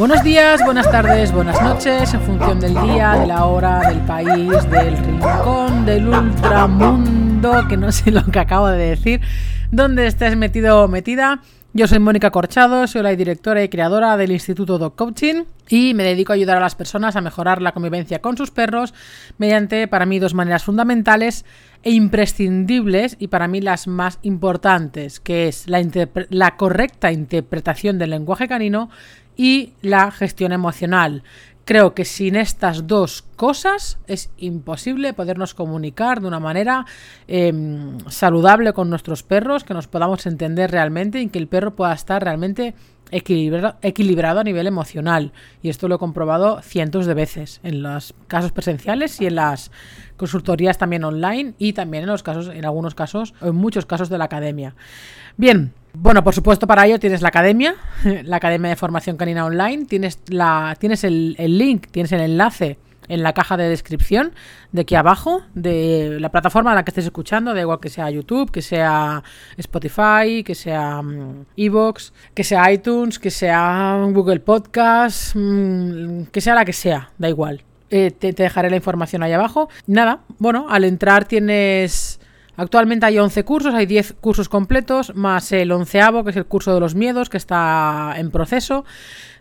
Buenos días, buenas tardes, buenas noches, en función del día, de la hora, del país, del rincón, del ultramundo, que no sé lo que acabo de decir, donde estés metido o metida. Yo soy Mónica Corchado, soy la directora y creadora del Instituto Dog Coaching y me dedico a ayudar a las personas a mejorar la convivencia con sus perros mediante, para mí, dos maneras fundamentales e imprescindibles y para mí las más importantes, que es la, la correcta interpretación del lenguaje canino y la gestión emocional. Creo que sin estas dos cosas es imposible podernos comunicar de una manera em, saludable con nuestros perros, que nos podamos entender realmente y que el perro pueda estar realmente equilibrado, a nivel emocional. Y esto lo he comprobado cientos de veces en los casos presenciales y en las consultorías también online y también en los casos, en algunos casos, en muchos casos de la academia. Bien, bueno, por supuesto, para ello tienes la academia, la Academia de Formación Canina Online, tienes, la, tienes el, link, tienes el enlace en la caja de descripción de aquí abajo, de la plataforma en la que estés escuchando, da igual que sea YouTube, que sea Spotify, que sea mm, Evox, que sea iTunes, que sea Google Podcast, mm, que sea la que sea, da igual. Eh, te, te dejaré la información ahí abajo. Nada, bueno, al entrar tienes Actualmente hay 11 cursos, hay 10 cursos completos, más el onceavo, que es el curso de los miedos, que está en proceso,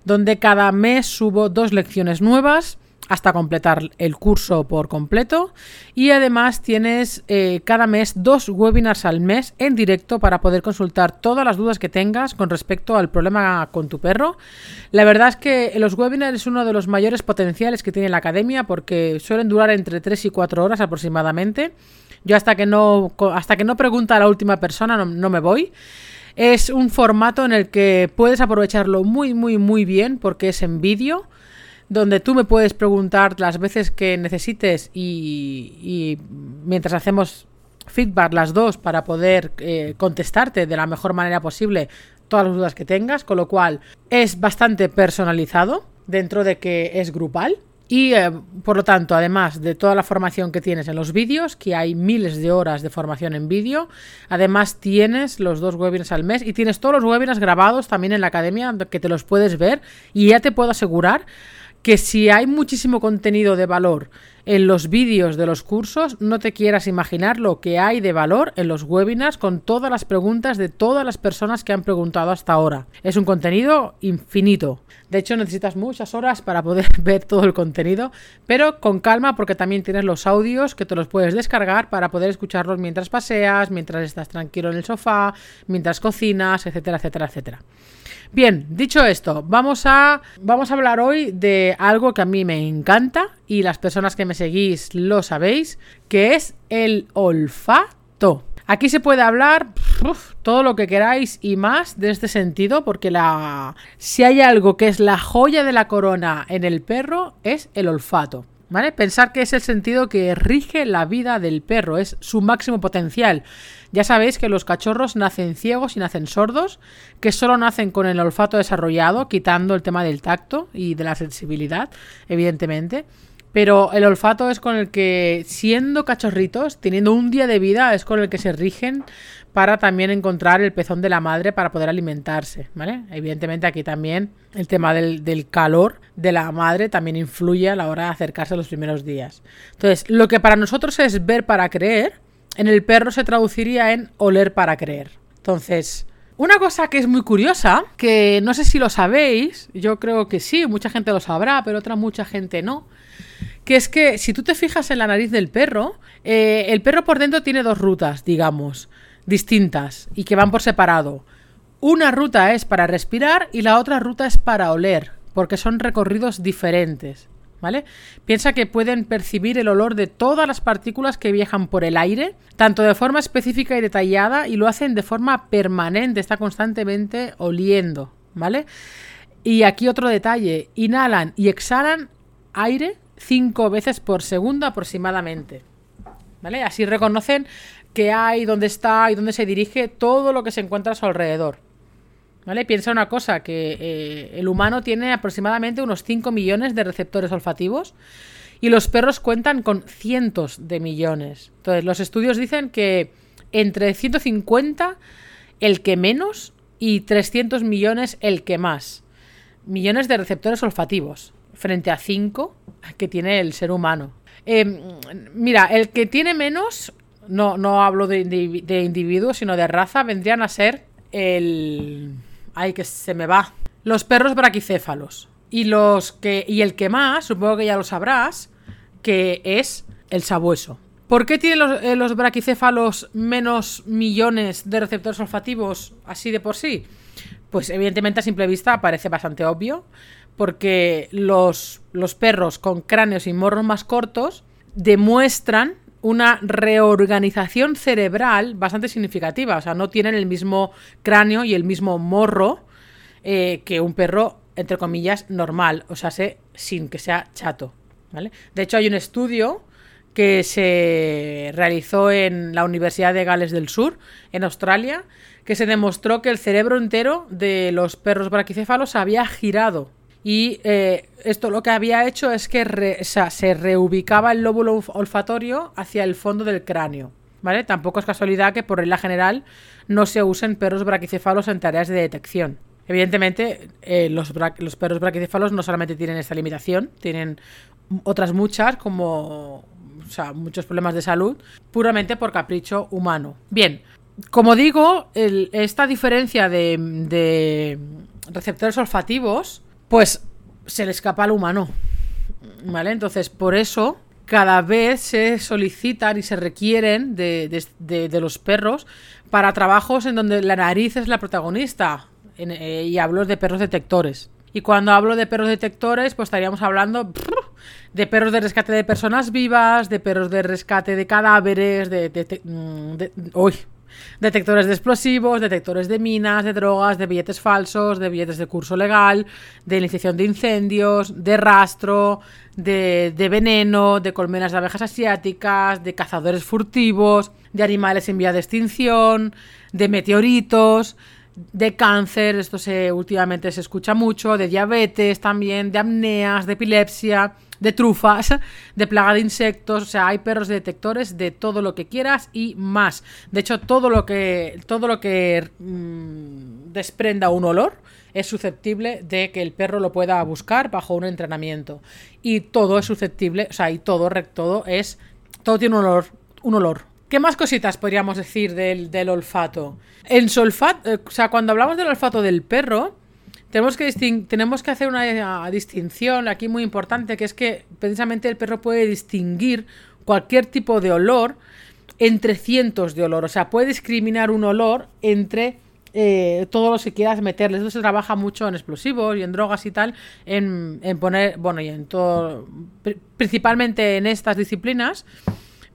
donde cada mes subo dos lecciones nuevas hasta completar el curso por completo y además tienes eh, cada mes dos webinars al mes en directo para poder consultar todas las dudas que tengas con respecto al problema con tu perro. La verdad es que los webinars es uno de los mayores potenciales que tiene la academia porque suelen durar entre 3 y 4 horas aproximadamente yo hasta que no, hasta que no pregunta a la última persona no, me voy. Es un formato en el que puedes aprovecharlo muy, muy, muy bien porque es en vídeo, donde tú me puedes preguntar las veces que necesites y, mientras hacemos feedback las dos para poder eh, contestarte de la mejor manera posible todas las dudas que tengas, con lo cual es bastante personalizado dentro de que es grupal. Y eh, por lo tanto, además de toda la formación que tienes en los vídeos, que hay miles de horas de formación en vídeo, además tienes los dos webinars al mes y tienes todos los webinars grabados también en la academia que te los puedes ver y ya te puedo asegurar que si hay muchísimo contenido de valor en los vídeos de los cursos, no te quieras imaginar lo que hay de valor en los webinars con todas las preguntas de todas las personas que han preguntado hasta ahora. Es un contenido infinito. De hecho, necesitas muchas horas para poder ver todo el contenido, pero con calma porque también tienes los audios que te los puedes descargar para poder escucharlos mientras paseas, mientras estás tranquilo en el sofá, mientras cocinas, etcétera, etcétera, etcétera. Bien, dicho esto, vamos a, vamos a hablar hoy de algo que a mí me encanta y las personas que me seguís lo sabéis, que es el olfato. Aquí se puede hablar todo lo que queráis y más de este sentido, porque la, si hay algo que es la joya de la corona en el perro, es el olfato. ¿Vale? Pensar que es el sentido que rige la vida del perro, es su máximo potencial. Ya sabéis que los cachorros nacen ciegos y nacen sordos, que solo nacen con el olfato desarrollado, quitando el tema del tacto y de la sensibilidad, evidentemente. Pero el olfato es con el que, siendo cachorritos, teniendo un día de vida, es con el que se rigen para también encontrar el pezón de la madre para poder alimentarse, ¿vale? Evidentemente aquí también el tema del, del, calor de la madre también influye a la hora de acercarse a los primeros días. Entonces, lo que para nosotros es ver para creer, en el perro se traduciría en oler para creer. Entonces, una cosa que es muy curiosa, que no sé si lo sabéis, yo creo que sí, mucha gente lo sabrá, pero otra mucha gente no, que es que si tú te fijas en la nariz del perro, eh, el perro por dentro tiene dos rutas, digamos, distintas y que van por separado. Una ruta es para respirar y la otra ruta es para oler, porque son recorridos diferentes. ¿Vale? Piensa que pueden percibir el olor de todas las partículas que viajan por el aire, tanto de forma específica y detallada, y lo hacen de forma permanente, está constantemente oliendo, ¿vale? Y aquí otro detalle, inhalan y exhalan aire cinco veces por segundo aproximadamente. ¿Vale? Así reconocen qué hay, dónde está y dónde se dirige todo lo que se encuentra a su alrededor. ¿Vale? Piensa una cosa, que eh, el humano tiene aproximadamente unos 5 millones de receptores olfativos y los perros cuentan con cientos de millones. Entonces, los estudios dicen que entre 150 el que menos y 300 millones el que más. millones de receptores olfativos frente a 5 que tiene el ser humano. Em, mira, el que tiene menos, no, no hablo de, de, individuos, sino de raza, vendrían a ser el... Ay, que se me va. Los perros braquicéfalos. Y los que. Y el que más, supongo que ya lo sabrás, que es el sabueso. ¿Por qué tienen los, eh, los, braquicéfalos menos millones de receptores olfativos así de por sí? Pues evidentemente a simple vista parece bastante obvio, porque los, los perros con cráneos y morros más cortos demuestran una reorganización cerebral bastante significativa. O sea, no tienen el mismo cráneo y el mismo morro eh, que un perro, entre comillas, normal. O sea, sin que sea chato. ¿vale? De hecho, hay un estudio que se realizó en la Universidad de Gales del Sur, en Australia, que se demostró que el cerebro entero de los perros braquicéfalos había girado. Y eh, esto lo que había hecho es que se reubicaba el lóbulo olfatorio hacia el fondo del cráneo. ¿Vale? Tampoco es casualidad que por regla general no se usen perros braquicéfalos en tareas de detección. Evidentemente, eh, los, perros braquicéfalos no solamente tienen esta limitación, tienen otras muchas, como muchos problemas de salud, puramente por capricho humano. Bien, como digo, esta diferencia de, receptores olfativos, pues se le escapa al humano. ¿Vale? Entonces, por eso cada vez se solicitan y se requieren de, los perros para trabajos en donde la nariz es la protagonista. Eh, y hablo de perros detectores. Y cuando hablo de perros detectores, pues estaríamos hablando de perros de rescate de personas vivas, de perros de rescate de cadáveres, de, de, mm, detectores de explosivos, detectores de minas, de drogas, de billetes falsos, de billetes de curso legal, de iniciación de incendios, de rastro, de, de veneno, de colmenas de abejas asiáticas, de cazadores furtivos, de animales en vía de extinción, de meteoritos, de cáncer, esto se últimamente se escucha mucho, de diabetes también, de apneas, de epilepsia, de trufas, de plaga de insectos, o sea, hay perros detectores de todo lo que quieras y más. De hecho, todo lo que todo lo que mm, desprenda un olor es susceptible de que el perro lo pueda buscar bajo un entrenamiento. Y todo es susceptible, o sea, y todo, todo es todo tiene un olor, un olor, ¿Qué más cositas podríamos decir del, olfato? En su olfato, eh, o sea, cuando hablamos del olfato del perro, tenemos que, tenemos que hacer una distinción aquí muy importante, que es que precisamente el perro puede distinguir cualquier tipo de olor entre cientos de olor. O sea, puede discriminar un olor entre eh, todo lo que quieras meterle. Esto se trabaja mucho en explosivos y en drogas y tal, en, en poner, bueno, y en todo, principalmente en estas disciplinas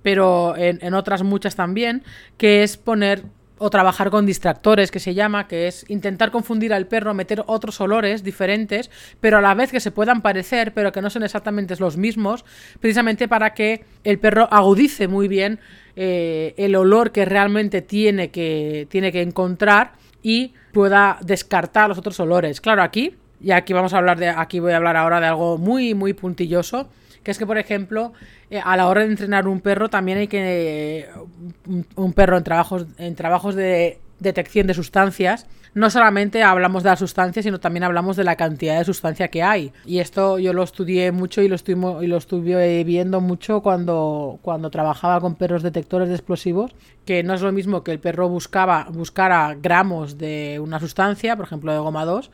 pero en, otras muchas también, que es poner o trabajar con distractores, que se llama, que es intentar confundir al perro, meter otros olores diferentes, pero a la vez que se puedan parecer, pero que no son exactamente los mismos, precisamente para que el perro agudice muy bien eh, el olor que realmente tiene que, tiene que encontrar y pueda descartar los otros olores. Claro, aquí, y aquí vamos a hablar de, aquí voy a hablar ahora de algo muy, muy puntilloso, que es que, por ejemplo, eh, a la hora de entrenar un perro también hay que... un, perro en trabajos, en trabajos de detección de sustancias, no solamente hablamos de la sustancia, sino también hablamos de la cantidad de sustancia que hay. Y esto yo lo estudié mucho y lo, y lo estuve viendo mucho cuando, cuando trabajaba con perros detectores de explosivos, que no es lo mismo que el perro buscaba, buscara gramos de una sustancia, por ejemplo de goma 2,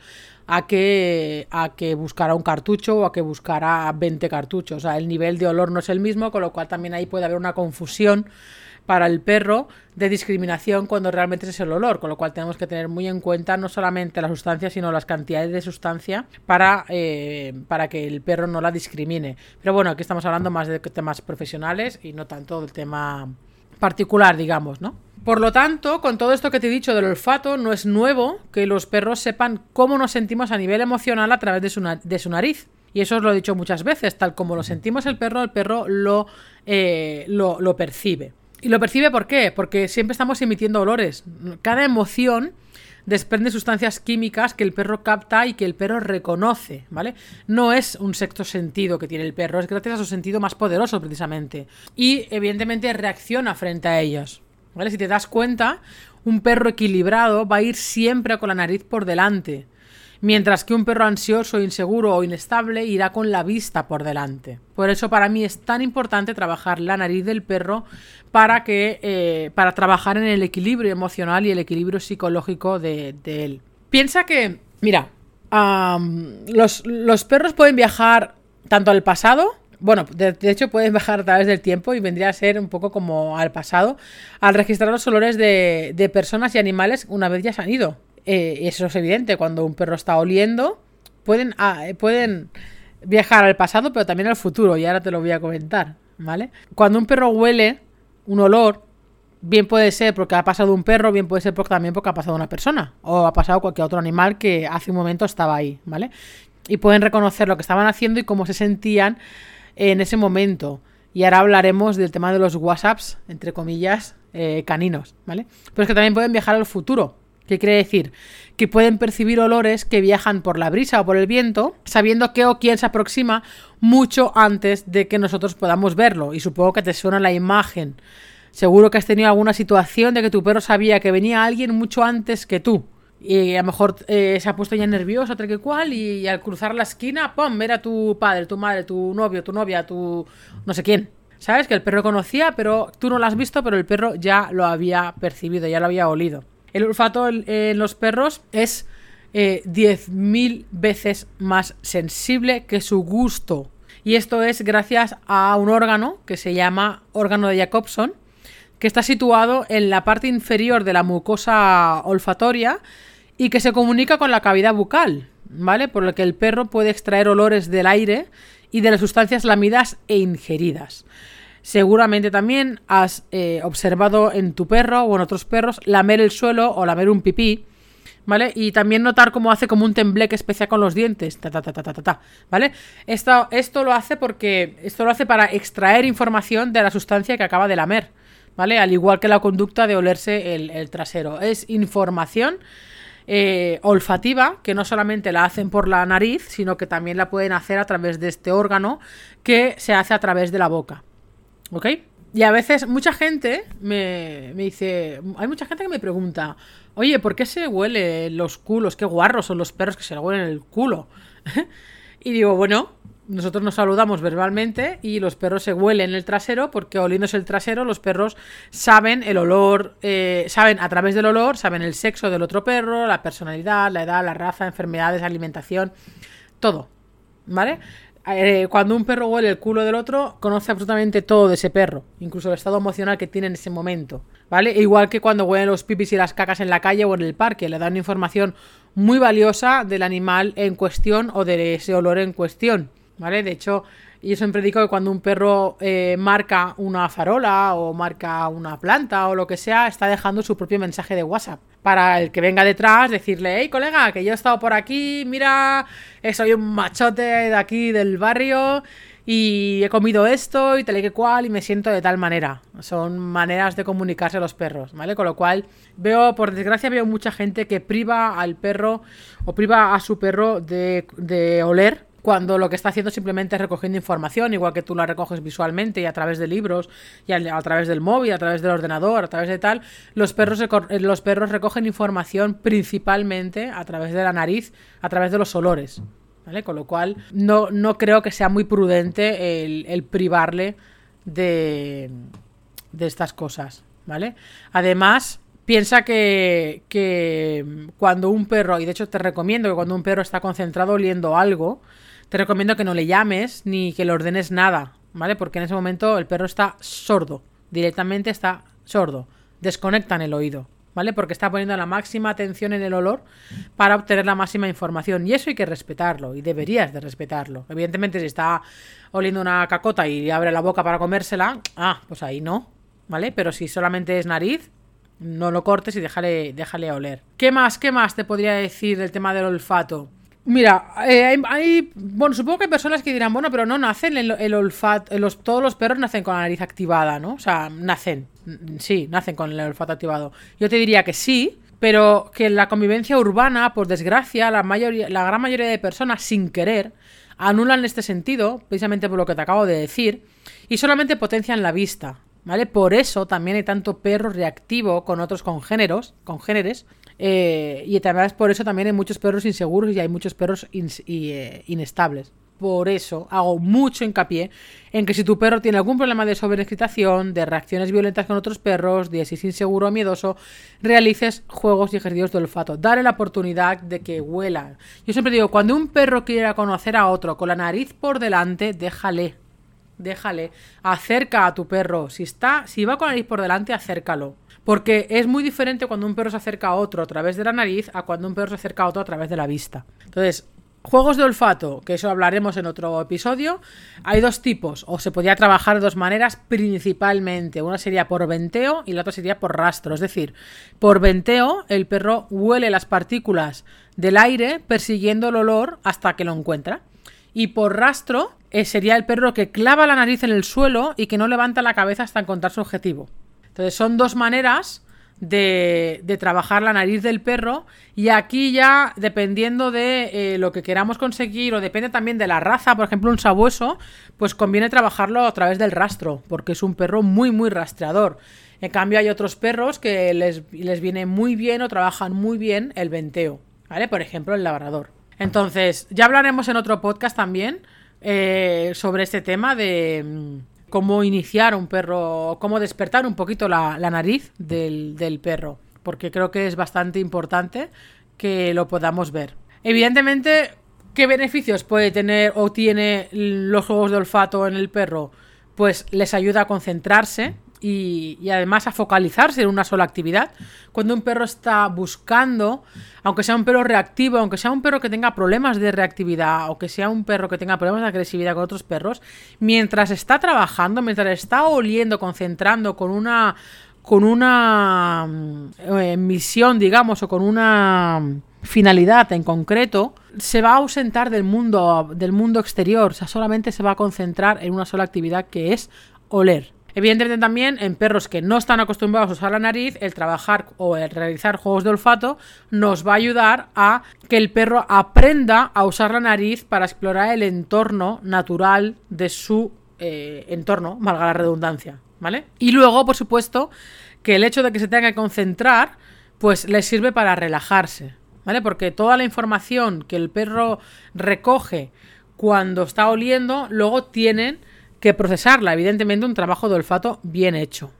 a que, a que buscara un cartucho o a que buscara 20 cartuchos. O sea, el nivel de olor no es el mismo, con lo cual también ahí puede haber una confusión para el perro de discriminación cuando realmente es el olor, con lo cual tenemos que tener muy en cuenta no solamente la sustancia, sino las cantidades de sustancia para, eh, para que el perro no la discrimine. Pero bueno, aquí estamos hablando más de temas profesionales y no tanto del tema particular, digamos, ¿no? Por lo tanto, con todo esto que te he dicho del olfato, no es nuevo que los perros sepan cómo nos sentimos a nivel emocional a través de su, de su nariz. Y eso os lo he dicho muchas veces, tal como lo sentimos el perro, el perro lo, eh, lo, lo percibe. ¿Y lo percibe por qué? Porque siempre estamos emitiendo olores. Cada emoción desprende sustancias químicas que el perro capta y que el perro reconoce, ¿vale? No es un sexto sentido que tiene el perro, es gracias a su sentido más poderoso precisamente. Y evidentemente reacciona frente a ellos. Si te das cuenta, un perro equilibrado va a ir siempre con la nariz por delante. mientras que un perro ansioso, inseguro o inestable irá con la vista por delante. Por eso para mí es tan importante trabajar la nariz del perro para que eh, para trabajar en el equilibrio emocional y el equilibrio psicológico de, él. Piensa que, mira, los, los perros pueden viajar tanto al pasado bueno, de, hecho pueden bajar a través del tiempo y vendría a ser un poco como al pasado, al registrar los olores de, personas y animales una vez ya se han ido. Eh, eso es evidente, cuando un perro está oliendo, pueden, ah, eh, pueden viajar al pasado, pero también al futuro, y ahora te lo voy a comentar, ¿vale? Cuando un perro huele un olor, bien puede ser porque ha pasado un perro, bien puede ser porque también porque ha pasado una persona, o ha pasado cualquier otro animal que hace un momento estaba ahí, ¿vale? Y pueden reconocer lo que estaban haciendo y cómo se sentían en ese momento. Y ahora hablaremos del tema de los WhatsApps, entre comillas, eh, caninos, ¿vale? Pero es que también pueden viajar al futuro. ¿Qué quiere decir? Que pueden percibir olores que viajan por la brisa o por el viento, sabiendo que o quién se aproxima mucho antes de que nosotros podamos verlo. Y supongo que te suena la imagen. Seguro que has tenido alguna situación de que tu perro sabía que venía alguien mucho antes que tú y a lo mejor eh, se ha puesto ya nervioso, otra que cual, y, al cruzar la esquina, ¡pum! Ver a tu padre, tu madre, tu novio, tu novia, tu no sé quién. ¿Sabes? Que el perro conocía, pero tú no lo has visto, pero el perro ya lo había percibido, ya lo había olido. El olfato en, los perros es eh, 10.000 veces más sensible que su gusto. Y esto es gracias a un órgano que se llama órgano de Jacobson, que está situado en la parte inferior de la mucosa olfatoria y que se comunica con la cavidad bucal, ¿vale? Por lo que el perro puede extraer olores del aire y de las sustancias lamidas e ingeridas. Seguramente también has eh, observado en tu perro o en otros perros lamer el suelo o lamer un pipí, ¿vale? Y también notar cómo hace como un tembleque especial con los dientes, ta, ta, ta, ta, ta, ta, ¿vale? Esto, lo hace porque esto lo hace para extraer información de la sustancia que acaba de lamer, ¿vale? Al igual que la conducta de olerse el trasero. Es información eh, olfativa, que no solamente la hacen por la nariz, sino que también la pueden hacer a través de este órgano que se hace a través de la boca. ¿Ok? Y a veces mucha gente me, me dice, hay mucha gente que me pregunta, oye, ¿por qué se huele los culos? Qué guarros son los perros que se le huelen el culo. y digo, bueno, nosotros nos saludamos verbalmente y los perros se huelen el trasero porque oliéndose el trasero los perros saben el olor, eh, saben a través del olor, saben el sexo del otro perro, la personalidad, la edad, la raza, enfermedades, alimentación, todo, ¿vale? Eh, cuando un perro huele el culo del otro, conoce absolutamente todo de ese perro, incluso el estado emocional que tiene en ese momento, ¿vale? E igual que cuando huelen los pipis y las cacas en la calle o en el parque, le dan información muy valiosa del animal en cuestión o de ese olor en cuestión. ¿Vale? De hecho, yo siempre digo que cuando un perro eh, marca una farola o marca una planta o lo que sea, está dejando su propio mensaje de WhatsApp. Para el que venga detrás, decirle, hey colega, que yo he estado por aquí, mira, eh, soy un machote de aquí del barrio y he comido esto y tal y que cual y me siento de tal manera. Son maneras de comunicarse los perros, ¿vale? Con lo cual veo, por desgracia, veo mucha gente que priva al perro o priva a su perro de, de oler cuando lo que está haciendo simplemente es recogiendo información, igual que tú la recoges visualmente y a través de libros, y a, través del móvil, a través del ordenador, a través de tal, los perros, eh, los perros recogen información principalmente a través de la nariz, a través de los olores. ¿Vale? Con lo cual, no, no creo que sea muy prudente el, privarle de, de estas cosas. ¿Vale? Además, piensa que, que, cuando un perro, y de hecho te recomiendo que cuando un perro está concentrado oliendo algo, te recomiendo que no le llames ni que le ordenes nada, ¿vale? Porque en ese momento el perro está sordo, directamente está sordo, desconectan el oído, ¿vale? Porque está poniendo la máxima atención en el olor para obtener la máxima información y eso hay que respetarlo y deberías de respetarlo. Evidentemente si está oliendo una cacota y abre la boca para comérsela, ah, pues ahí no, ¿vale? Pero si solamente es nariz, no lo cortes y déjale, déjale oler. ¿Qué más, qué más te podría decir del tema del olfato? Mira, eh, hay, Bueno, supongo que hay personas que dirán, bueno, pero no nacen el, olfato. Todos los perros nacen con la nariz activada, ¿no? O sea, nacen. Sí, nacen con el olfato activado. Yo te diría que sí, pero que en la convivencia urbana, por desgracia, la, mayoría, la gran mayoría de personas, sin querer, anulan este sentido, precisamente por lo que te acabo de decir, y solamente potencian la vista. ¿Vale? Por eso también hay tanto perro reactivo con otros congéneros, congéneres, Eh, y además por eso también hay muchos perros inseguros y hay muchos perros eh, inestables. Por eso hago mucho hincapié en que si tu perro tiene algún problema de sobreexcitación, de reacciones violentas con otros perros, de si es inseguro o miedoso, realices juegos y ejercicios de olfato. Dale la oportunidad de que huela. Yo siempre digo, cuando un perro quiera conocer a otro con la nariz por delante, déjale. Déjale. Acerca a tu perro. Si está, si va con la nariz por delante, acércalo. Porque es muy diferente cuando un perro se acerca a otro a través de la nariz a cuando un perro se acerca a otro a través de la vista. Entonces, Juegos de olfato, que eso hablaremos en otro episodio. Hay dos tipos, o se podía trabajar de dos maneras principalmente. Una sería por venteo y la otra sería por rastro. Es decir, por venteo el perro huele las partículas del aire persiguiendo el olor hasta que lo encuentra. Y por rastro eh, sería el perro que clava la nariz en el suelo y que no levanta la cabeza hasta encontrar su objetivo. Entonces son dos maneras de, trabajar la nariz del perro y aquí ya dependiendo de eh, lo que queramos conseguir o depende también de la raza, por ejemplo un sabueso, pues conviene trabajarlo a través del rastro porque es un perro muy muy rastreador. En cambio hay otros perros que les, les viene muy bien o trabajan muy bien el venteo, ¿vale? Por ejemplo el labrador. Entonces ya hablaremos en otro podcast también eh, sobre este tema de mm, cómo iniciar un perro, cómo despertar un poquito la, nariz del, perro, porque creo que es bastante importante que lo podamos ver. Evidentemente, ¿qué beneficios puede tener o tiene los juegos de olfato en el perro? Pues les ayuda a concentrarse, y, además a focalizarse en una sola actividad. Cuando un perro está buscando, aunque sea un perro reactivo, aunque sea un perro que tenga problemas de reactividad o que sea un perro que tenga problemas de agresividad con otros perros, mientras está trabajando, mientras está oliendo, concentrando con una con una eh, misión, digamos, o con una finalidad en concreto, se va a ausentar del mundo del mundo exterior, o sea, solamente se va a concentrar en una sola actividad que es oler. Evidentemente también en perros que no están acostumbrados a usar la nariz, el trabajar o el realizar juegos de olfato nos va a ayudar a que el perro aprenda a usar la nariz para explorar el entorno natural de su eh, entorno, valga la redundancia, ¿vale? Y luego, por supuesto, que el hecho de que se tenga que concentrar, pues le sirve para relajarse, ¿vale? Porque toda la información que el perro recoge cuando está oliendo, luego tienen que procesarla. Evidentemente, un trabajo de olfato bien hecho.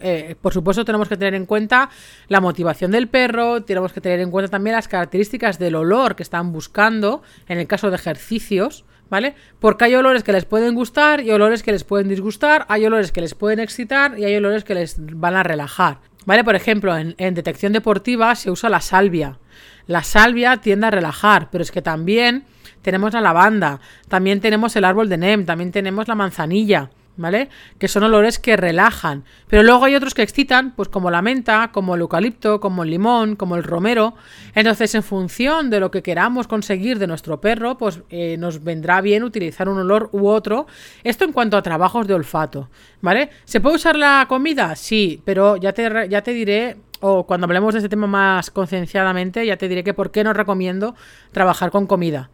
Eh, por supuesto, tenemos que tener en cuenta la motivación del perro, tenemos que tener en cuenta también las características del olor que están buscando en el caso de ejercicios. ¿Vale? Porque hay olores que les pueden gustar y olores que les pueden disgustar, hay olores que les pueden excitar y hay olores que les van a relajar. ¿Vale? Por ejemplo, en detección deportiva se usa la salvia. La salvia tiende a relajar, pero es que también tenemos la lavanda, también tenemos el árbol de NEM, también tenemos la manzanilla, ¿vale? Que son olores que relajan. Pero luego hay otros que excitan, pues como la menta, como el eucalipto, como el limón, como el romero. Entonces, en función de lo que queramos conseguir de nuestro perro, pues eh, nos vendrá bien utilizar un olor u otro. Esto en cuanto a trabajos de olfato, ¿vale? ¿Se puede usar la comida? Sí, pero ya te, ya te diré o cuando hablemos de este tema más concienciadamente, ya te diré que por qué no recomiendo trabajar con comida.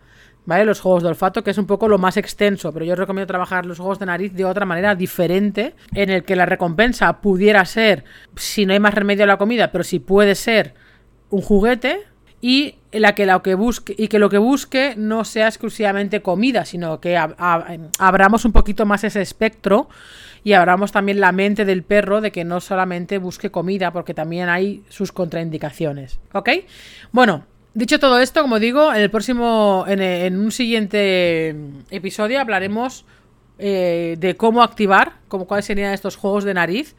¿Vale? Los juegos de olfato, que es un poco lo más extenso, pero yo recomiendo trabajar los juegos de nariz de otra manera diferente, en el que la recompensa pudiera ser, si no hay más remedio a la comida, pero si puede ser un juguete, y la que que busque y que lo que busque no sea exclusivamente comida, sino que abramos un poquito más ese espectro y abramos también la mente del perro de que no solamente busque comida, porque también hay sus contraindicaciones. ¿Ok? Bueno, Dicho todo esto, como digo, en el próximo, en, un siguiente episodio hablaremos eh, de cómo activar, como cuáles serían estos juegos de nariz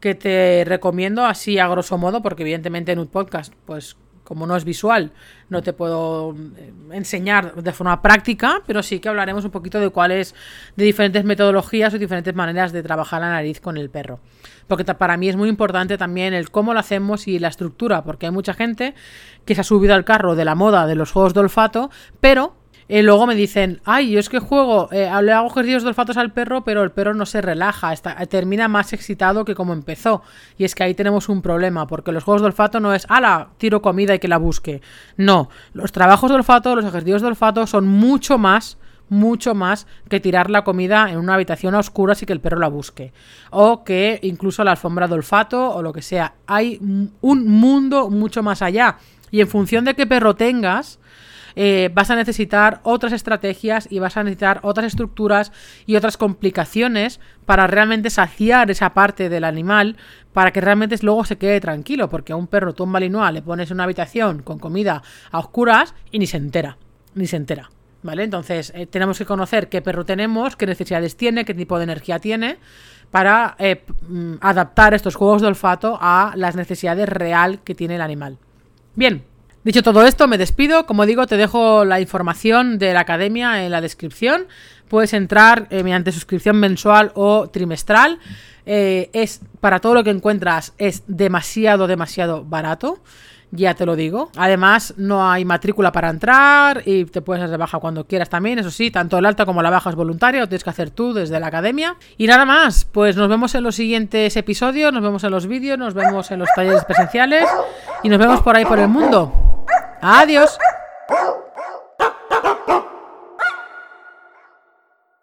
que te recomiendo así a grosso modo, porque evidentemente en un podcast, pues como no es visual, no te puedo eh, enseñar de forma práctica, pero sí que hablaremos un poquito de cuáles, de diferentes metodologías o diferentes maneras de trabajar la nariz con el perro. Porque para mí es muy importante también el cómo lo hacemos y la estructura, porque hay mucha gente que se ha subido al carro de la moda de los juegos de olfato, pero y luego me dicen, ay, yo es que juego, eh, le hago ejercicios de olfatos al perro, pero el perro no se relaja, está, termina más excitado que como empezó. Y es que ahí tenemos un problema, porque los juegos de olfato no es, ala, tiro comida y que la busque. No, los trabajos de olfato, los ejercicios de olfato son mucho más mucho más que tirar la comida en una habitación a oscuras y que el perro la busque. O que incluso la alfombra de olfato o lo que sea. Hay un mundo mucho más allá. Y en función de qué perro tengas, eh, vas a necesitar otras estrategias y vas a necesitar otras estructuras y otras complicaciones para realmente saciar esa parte del animal para que realmente luego se quede tranquilo, porque a un perro tú malinois le pones en una habitación con comida a oscuras y ni se entera, ni se entera. ¿Vale? Entonces, eh, tenemos que conocer qué perro tenemos, qué necesidades tiene, qué tipo de energía tiene, para eh, mm, adaptar estos juegos de olfato a las necesidades real que tiene el animal. Bien, Dicho todo esto, me despido. Como digo, te dejo la información de la academia en la descripción. Puedes entrar eh, mediante suscripción mensual o trimestral. Eh, es para todo lo que encuentras es demasiado, demasiado barato. Ya te lo digo. Además, no hay matrícula para entrar y te puedes hacer de baja cuando quieras también. Eso sí, tanto el alta como la baja es voluntaria, lo tienes que hacer tú desde la academia. Y nada más, pues nos vemos en los siguientes episodios, nos vemos en los vídeos, nos vemos en los talleres presenciales y nos vemos por ahí por el mundo. Adiós.